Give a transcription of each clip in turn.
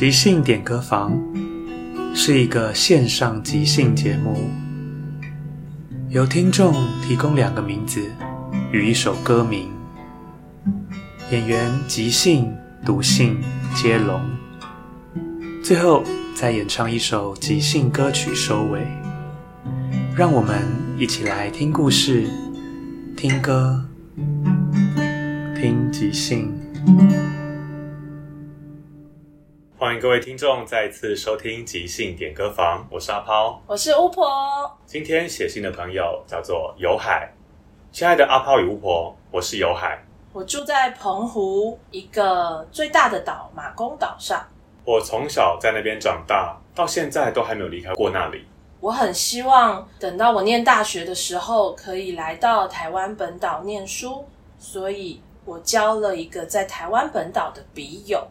即兴点歌房是一个线上即兴节目，由听众提供两个名字与一首歌名，演员即兴、读信接龙，最后再演唱一首即兴歌曲收尾。让我们一起来听故事、听歌、听即兴。欢迎各位听众再次收听即兴点歌房，我是阿抛，我是巫婆。今天写信的朋友叫做有海，亲爱的阿抛与巫婆，我是有海，我住在澎湖一个最大的岛马公岛上，我从小在那边长大，到现在都还没有离开过那里。我很希望等到我念大学的时候，可以来到台湾本岛念书，所以我交了一个在台湾本岛的笔友。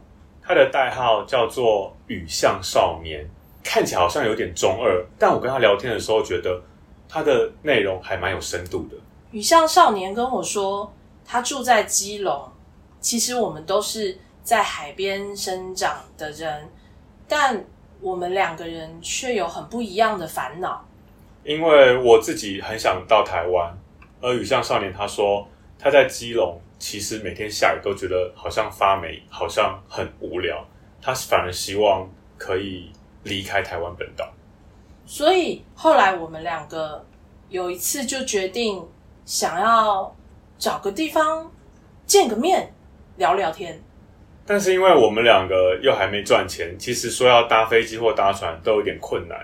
他的代号叫做雨巷少年，看起来好像有点中二，但我跟他聊天的时候，觉得他的内容还蛮有深度的。雨巷少年跟我说，他住在基隆，其实我们都是在海边生长的人，但我们两个人却有很不一样的烦恼。因为我自己很想到台湾，而雨巷少年他说他在基隆。其实每天下雨都觉得好像发霉，好像很无聊。他反而希望可以离开台湾本岛。所以后来我们两个有一次就决定想要找个地方见个面，聊聊天。但是因为我们两个又还没赚钱，其实说要搭飞机或搭船都有点困难，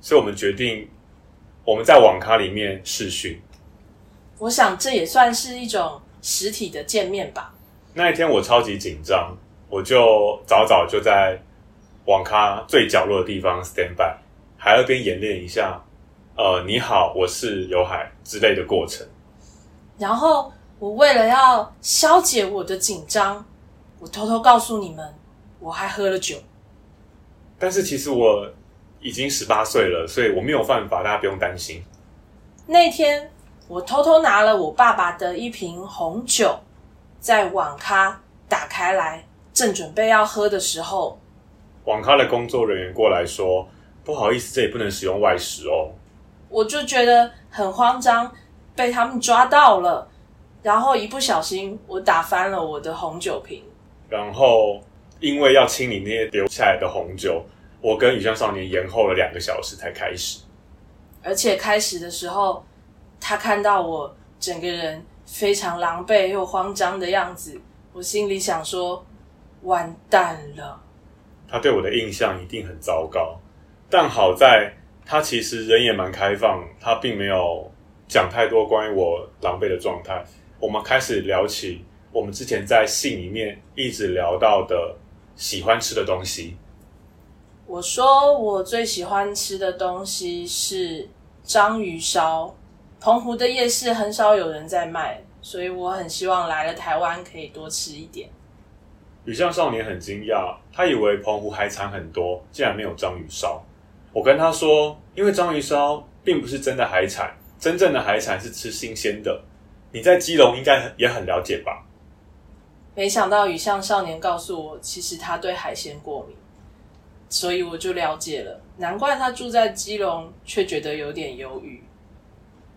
所以我们决定我们在网咖里面视讯。我想这也算是一种。实体的见面吧。那一天我超级紧张，我就早早就在网咖最角落的地方 stand by，还要边演练一下，呃，你好，我是有海之类的过程。然后我为了要消解我的紧张，我偷偷告诉你们，我还喝了酒。但是其实我已经十八岁了，所以我没有犯法，大家不用担心。那天。我偷偷拿了我爸爸的一瓶红酒，在网咖打开来，正准备要喝的时候，网咖的工作人员过来说：“不好意思，这也不能使用外食哦。”我就觉得很慌张，被他们抓到了，然后一不小心我打翻了我的红酒瓶。然后因为要清理那些留下来的红酒，我跟雨巷少年延后了两个小时才开始，而且开始的时候。他看到我整个人非常狼狈又慌张的样子，我心里想说：完蛋了。他对我的印象一定很糟糕，但好在他其实人也蛮开放，他并没有讲太多关于我狼狈的状态。我们开始聊起我们之前在信里面一直聊到的喜欢吃的东西。我说我最喜欢吃的东西是章鱼烧，澎湖的夜市很少有人在卖，所以我很希望来了台湾可以多吃一点。雨巷少年很惊讶，他以为澎湖海产很多，竟然没有章鱼烧。我跟他说，因为章鱼烧并不是真的海产，真正的海产是吃新鲜的。你在基隆应该也很了解吧？没想到雨巷少年告诉我，其实他对海鲜过敏，所以我就了解了。难怪他住在基隆，却觉得有点忧郁。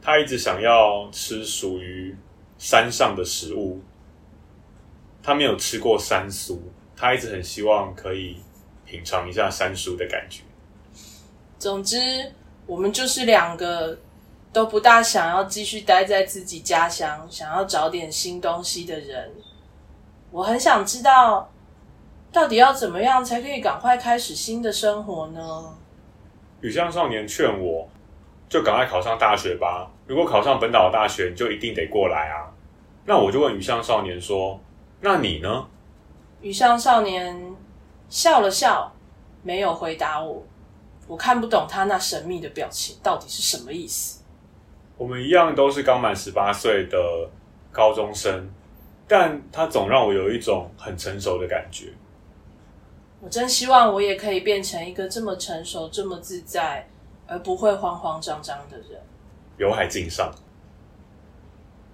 他一直想要吃属于山上的食物，他没有吃过山苏，他一直很希望可以品尝一下山苏的感觉。总之，我们就是两个。都不大想要继续待在自己家乡，想要找点新东西的人，我很想知道，到底要怎么样才可以赶快开始新的生活呢？雨巷少年劝我，就赶快考上大学吧。如果考上本岛大学，你就一定得过来啊。那我就问雨巷少年说：“那你呢？”雨巷少年笑了笑，没有回答我。我看不懂他那神秘的表情到底是什么意思。我们一样都是刚满十八岁的高中生，但他总让我有一种很成熟的感觉。我真希望我也可以变成一个这么成熟、这么自在，而不会慌慌张张的人。有海敬上，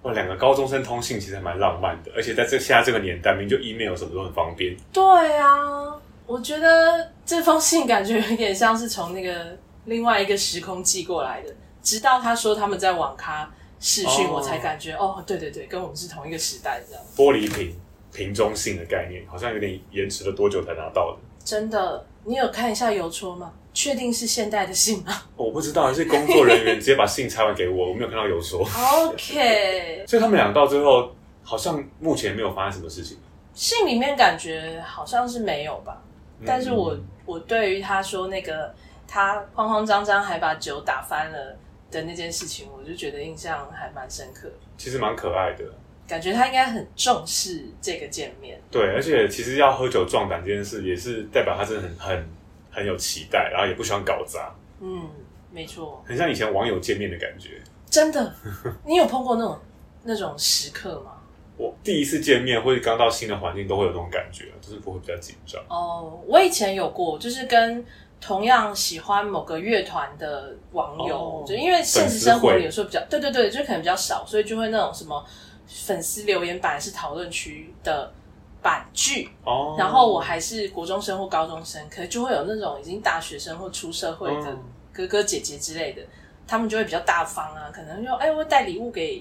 哇，两个高中生通信其实还蛮浪漫的，而且在这现在这个年代，明明就 email 什么都很方便。对啊，我觉得这封信感觉有点像是从那个另外一个时空寄过来的。直到他说他们在网咖视讯，我才感觉哦，对对对，跟我们是同一个时代这样。玻璃瓶瓶中信的概念，好像有点延迟了多久才拿到的？真的，你有看一下邮戳吗？确定是现代的信吗？我不知道，还是工作人员直接把信拆完给我，我没有看到有说。OK，所以他们俩到最后好像目前没有发生什么事情。信里面感觉好像是没有吧，嗯、但是我我对于他说那个他慌慌张张还把酒打翻了。的那件事情，我就觉得印象还蛮深刻。其实蛮可爱的，感觉他应该很重视这个见面。对，而且其实要喝酒壮胆这件事，也是代表他真的很很很有期待，然后也不喜欢搞砸。嗯，没错，很像以前网友见面的感觉。真的，你有碰过那种那种时刻吗？我第一次见面或者刚到新的环境，都会有那种感觉，就是不会比较紧张。哦，我以前有过，就是跟。同样喜欢某个乐团的网友，哦、就因为现实生活里有时候比较，对对对，就可能比较少，所以就会那种什么粉丝留言板是讨论区的板句，哦，然后我还是国中生或高中生，可能就会有那种已经大学生或出社会的哥哥姐姐之类的，他们就会比较大方啊，可能就哎，我会带礼物给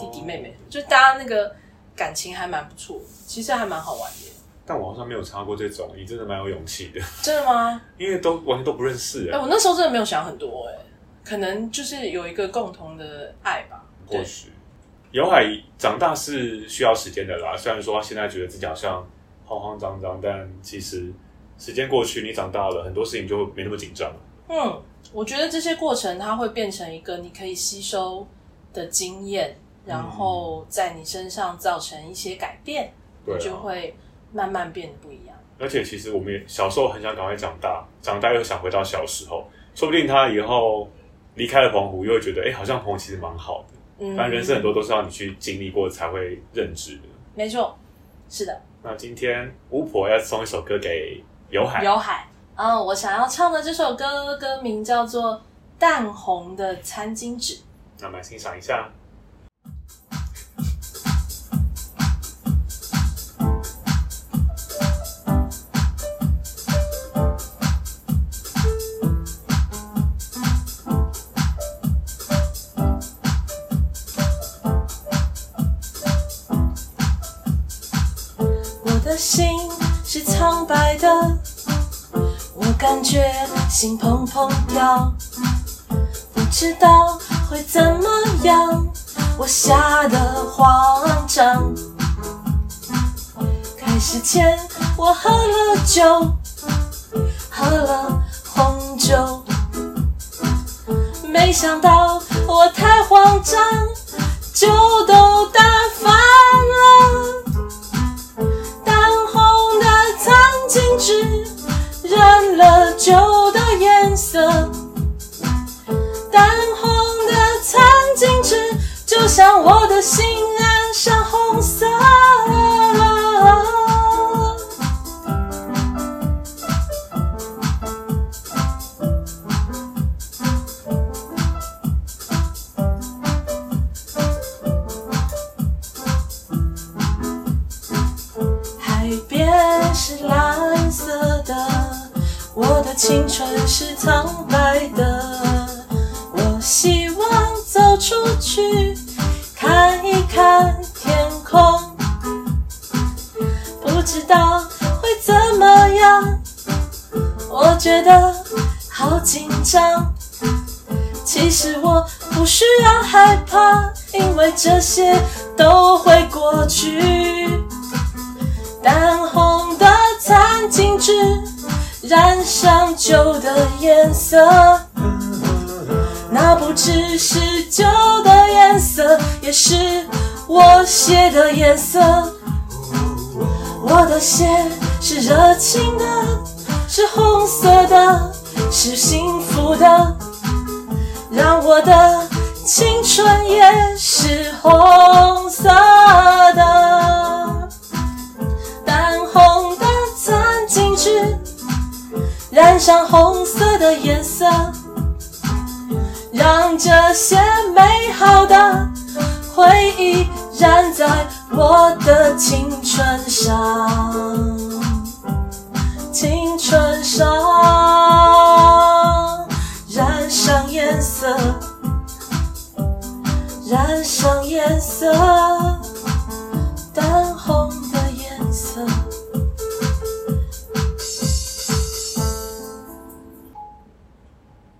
弟弟妹妹，哦、就大家那个感情还蛮不错，其实还蛮好玩的。但我好像没有查过这种，你真的蛮有勇气的。真的吗？因为都完全都不认识哎、欸。我那时候真的没有想很多哎，可能就是有一个共同的爱吧。或许有海长大是需要时间的啦。虽然说他现在觉得自己好像慌慌张张，但其实时间过去，你长大了，很多事情就没那么紧张了。嗯，我觉得这些过程它会变成一个你可以吸收的经验，然后在你身上造成一些改变，你、嗯、就会。慢慢变得不一样，而且其实我们也小时候很想赶快长大，长大又想回到小时候。说不定他以后离开了澎湖，又会觉得，哎、欸，好像澎湖其实蛮好的。嗯，反正人生很多都是要你去经历过才会认知的。没错，是的。那今天巫婆要送一首歌给有海。有海，嗯，我想要唱的这首歌歌名叫做《淡红的餐巾纸》。那我们来欣赏一下。心是苍白的，我感觉心砰砰跳，不知道会怎么样，我吓得慌张。开始前我喝了酒，喝了红酒，没想到我太慌张，酒都打翻我想我的心染上红色海边是蓝色的我的青春是草害怕，因为这些都会过去。淡红的餐巾纸。染上酒的颜色，那不只是酒的颜色，也是我血的颜色。我的血是热情的，是红色的，是幸福的，让我的青春也是红色的。淡红的餐巾纸。染上红色的颜色，让这些美好的回忆染在我的青春上，青春上染上颜色，染上颜色，淡红的颜色。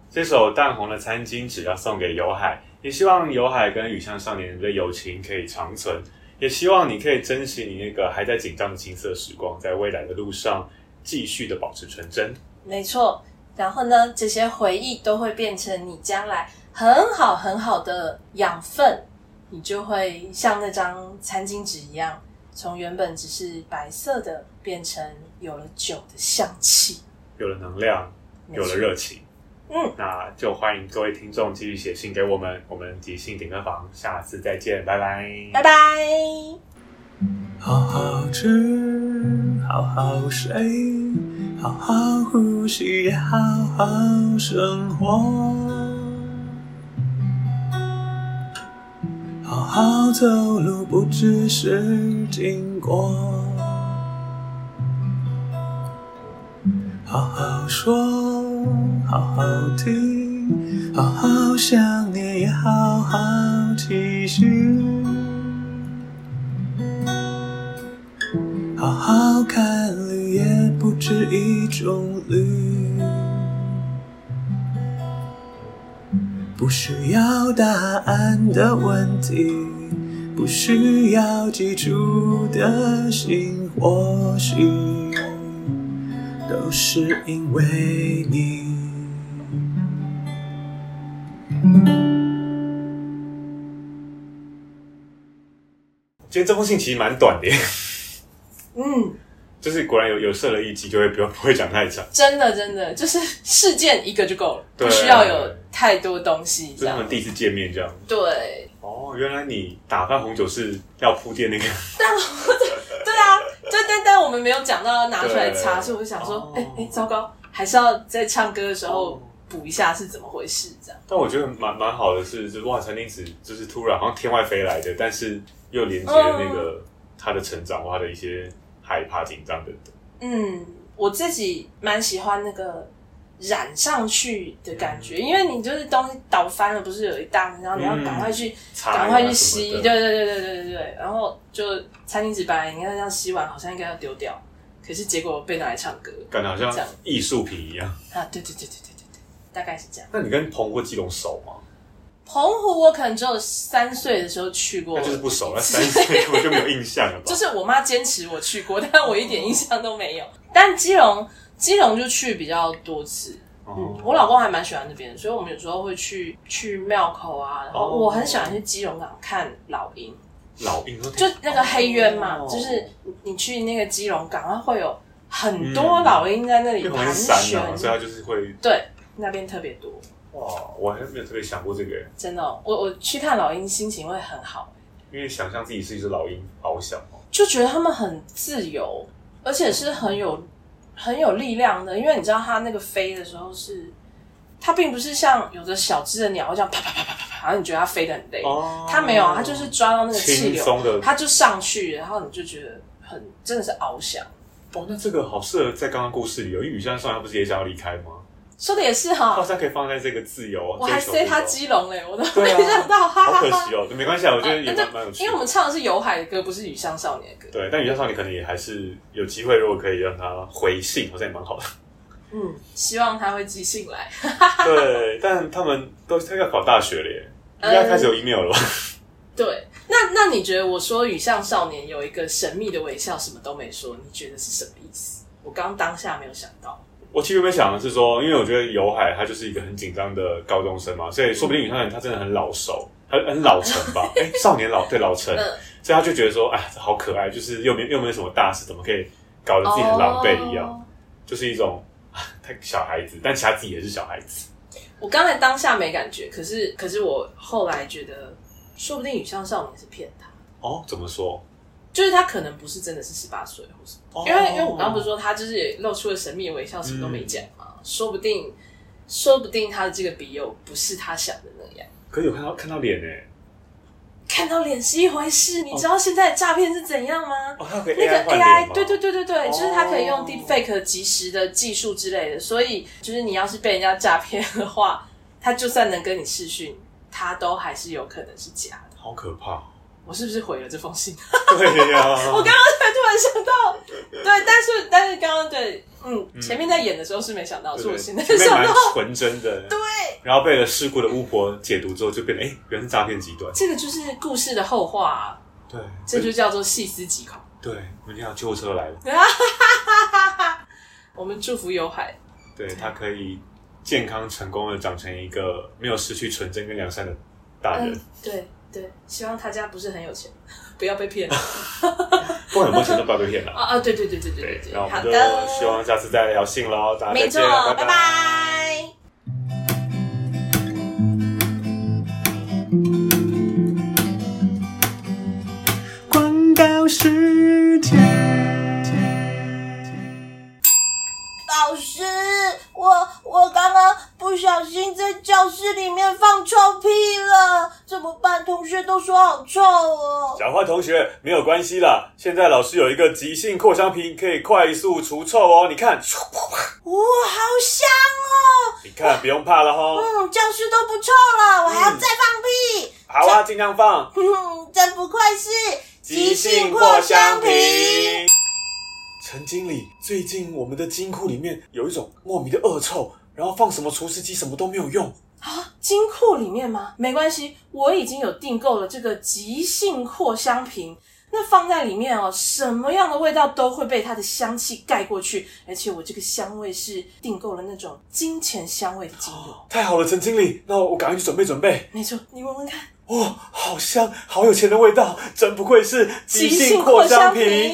这首淡红的餐巾纸要送给有海，也希望有海跟雨巷少年的友情可以长存，也希望你可以珍惜你那个还在紧张的青涩时光，在未来的路上继续的保持纯真。没错，然后呢，这些回忆都会变成你将来很好很好的养分，你就会像那张餐巾纸一样，从原本只是白色的，变成有了酒的香气，有了能量，有了热情。嗯，那就欢迎各位听众继续写信给我们，我们即兴点歌房，下次再见，拜拜，拜拜。好好吃，好好睡，好好呼吸，也好好生活。好好走路，不只是经过。好好说。好好听，好好想念，也好好期许。好好看，止一种绿。不需要答案的问题，不需要记住的心，或许都是因为你。今天这封信其实蛮短的，嗯，就是果然有有设了一集，就会不不会讲太长。真的真的，就是事件一个就够了，不需要有太多东西。就是他们第一次见面这样。对。哦，原来你打翻红酒是要铺垫那个。但对啊，对对对，我们没有讲到要拿出来擦，所以我就想说，哎哎，糟糕，还是要在唱歌的时候补一下是怎么回事这样。但我觉得蛮蛮好的是，就是哇，餐巾纸就是突然好像天外飞来的，但是。又连接了那个他的成长，或他的一些害怕、紧张等等。嗯，我自己蛮喜欢那个染上去的感觉，因为你就是东西倒翻了，不是有一大，然后你要赶快去赶、嗯、快去吸，对对对对对对对。然后就餐巾纸本来你看这样吸完，好像应该要丢掉，可是结果被拿来唱歌，感觉好像艺术品一样啊！对对对对对对对，大概是这样。那你跟澎湖基隆熟吗？澎湖我可能只有三岁的时候去过，那就是不熟了，三岁 我就没有印象了吧。就是我妈坚持我去过，但我一点印象都没有。但基隆，基隆就去比较多次。嗯，我老公还蛮喜欢那边的，所以我们有时候会去去庙口啊。然后我很喜欢去基隆港看老鹰。老鹰就那个黑鸢嘛，哦、就是你去那个基隆港，它会有很多老鹰在那里盘旋，嗯、所以它就是会对那边特别多。哇，我还没有特别想过这个。真的、哦，我我去看老鹰，心情会很好。因为想象自己是一只老鹰，翱翔哦，就觉得他们很自由，而且是很有很有力量的。因为你知道，它那个飞的时候是。它并不是像有的小只的鸟会这样啪啪啪啪啪啪，然后你觉得它飞得很累。哦，它没有，它就是抓到那个气流，它就上去，然后你就觉得很真的是翱翔。哦，那这个好适合在刚刚故事里有，因为雨巷少年不是也想要离开吗？说的也是哈，好像可以放在这个自由。我还塞他基隆嘞，我都没 想到，哈好可惜哦，没关系啊，我觉得也蛮蛮有趣。因为我们唱的是有海的歌，不是雨巷少年的歌。对，但雨巷少年可能也还是有机会，如果可以让他回信，好像也蛮好的。嗯，希望他会寄信来。对，但他们都他要考大学了耶，应该开始有 email 了吧？嗯、对，那那你觉得我说雨巷少年有一个神秘的微笑，什么都没说，你觉得是什么意思？我刚当下没有想到。我其实原本想的是说，因为我觉得有海他就是一个很紧张的高中生嘛，所以说不定雨巷他真的很老熟，很很老成吧？哎、欸，少年老对老成，嗯、所以他就觉得说，哎，好可爱，就是又没又没有什么大事，怎么可以搞得自己很狼狈一样？哦、就是一种。太小孩子，但其他自己也是小孩子。我刚才当下没感觉，可是可是我后来觉得，说不定雨上少年是骗他。哦，怎么说？就是他可能不是真的是十八岁，或是、哦、因为因为我刚刚不是说他就是也露出了神秘的微笑，什么都没讲嘛？嗯、说不定说不定他的这个笔友不是他想的那样。可是有看到看到脸呢。看到脸是一回事，你知道现在的诈骗是怎样吗？哦，那个 AI，对对对对对，就是它可以用 Deepfake 即时的技术之类的，所以就是你要是被人家诈骗的话，他就算能跟你视讯，他都还是有可能是假的。好可怕！我是不是毁了这封信？对呀，我刚刚才突然想到，对，但是但是刚刚对，嗯，前面在演的时候是没想到，是我现在想到，纯真的，对。然后被了事故的巫婆解读之后，就变成哎，原来是诈骗集团。这个就是故事的后话，对，这就叫做细思极恐。对，我们要救护车来了，我们祝福有海，对他可以健康成功的长成一个没有失去纯真跟良善的大人。对。对，希望他家不是很有钱，不要被骗。不管有没有钱都不要被骗了。啊啊，对对对对对对对。好的，希望下次再聊信喽，大家再见，没错，拜拜。拜拜。广告时间。老师，我我刚刚不小心在教室里面放臭屁了，怎么办？同学都说好臭哦。小花同学，没有关系啦，现在老师有一个急性扩香瓶，可以快速除臭哦。你看，哇，好香哦！你看，不用怕了哈。嗯，教室都不臭了，我还要再放屁。嗯、好啊，尽量放。哼，真不愧是急性扩香瓶。陈经理，最近我们的金库里面有一种莫名的恶臭，然后放什么除湿机什么都没有用啊！金库里面吗？没关系，我已经有订购了这个即兴扩香瓶，那放在里面哦，什么样的味道都会被它的香气盖过去，而且我这个香味是订购了那种金钱香味的精油。太好了，陈经理，那我赶快去准备准备。没错，你闻闻看，哇，好香，好有钱的味道，真不愧是即兴扩香瓶。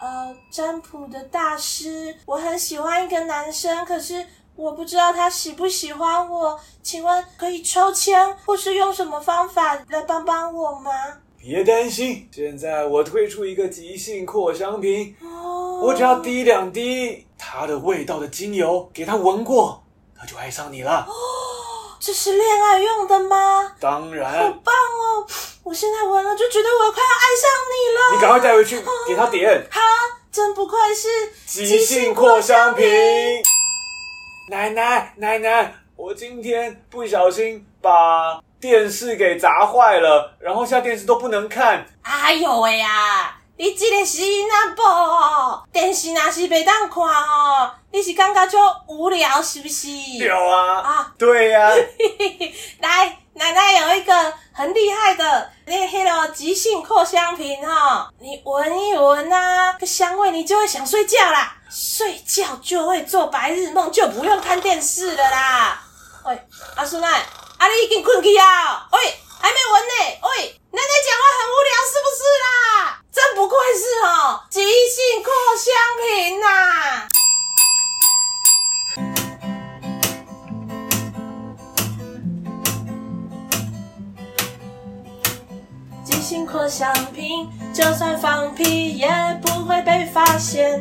呃，占卜的大师，我很喜欢一个男生，可是我不知道他喜不喜欢我，请问可以抽签，或是用什么方法来帮帮我吗？别担心，现在我推出一个即兴扩香瓶，哦，我只要滴两滴它的味道的精油给他闻过，他就爱上你了。哦，这是恋爱用的吗？当然，好棒哦。我现在闻了就觉得我快要爱上你了。你赶快带回去给他点。好，真不愧是即兴扩香瓶。奶奶，奶奶，我今天不小心把电视给砸坏了，然后现在电视都不能看。哎呦喂呀！你这个是哪部？电视那是袂当看哦。你是感觉就无聊是不是？有啊。啊，对呀、啊。来，奶奶有一个。很厉害的，那黑了急性扩香瓶哈，你闻一闻啊，这香味你就会想睡觉啦，睡觉就会做白日梦，就不用看电视了啦。喂，阿孙奶，阿你已经困去啊？喂，还没闻呢。喂，奶奶讲话很无聊是不是啦？真不愧是哦，即兴扩香瓶呐。性扩香瓶，就算放屁也不会被发现。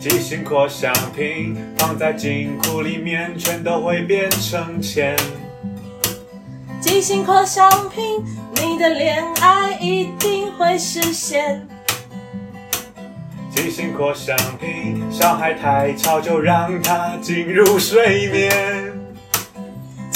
急性扩香瓶放在金库里面，全都会变成钱。急性扩香瓶，你的恋爱一定会实现。急性扩香瓶，小孩太吵就让他进入睡眠。